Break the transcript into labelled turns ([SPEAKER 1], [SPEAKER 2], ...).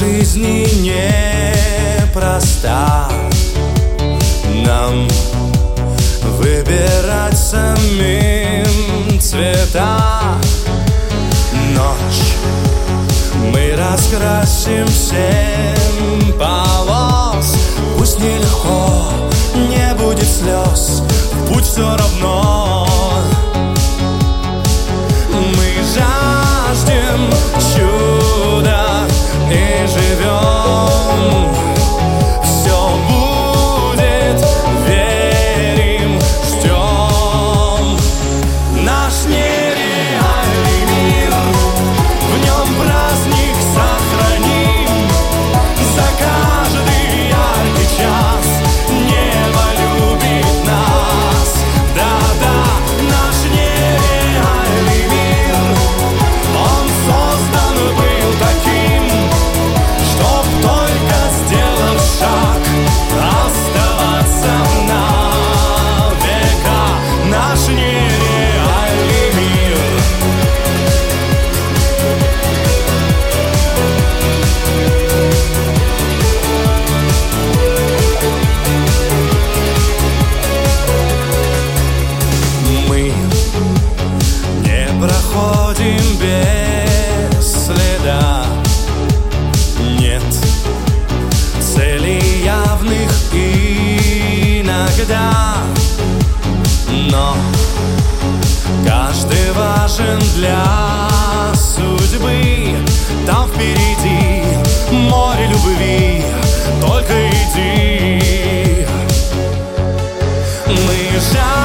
[SPEAKER 1] жизни непроста. Нам выбирать самим цвета. Ночь. Мы раскрасим всем полос. Пусть нелегко, не будет слез. Путь все равно и живем. важен для судьбы. Там впереди море любви. Только иди. Мы жаждем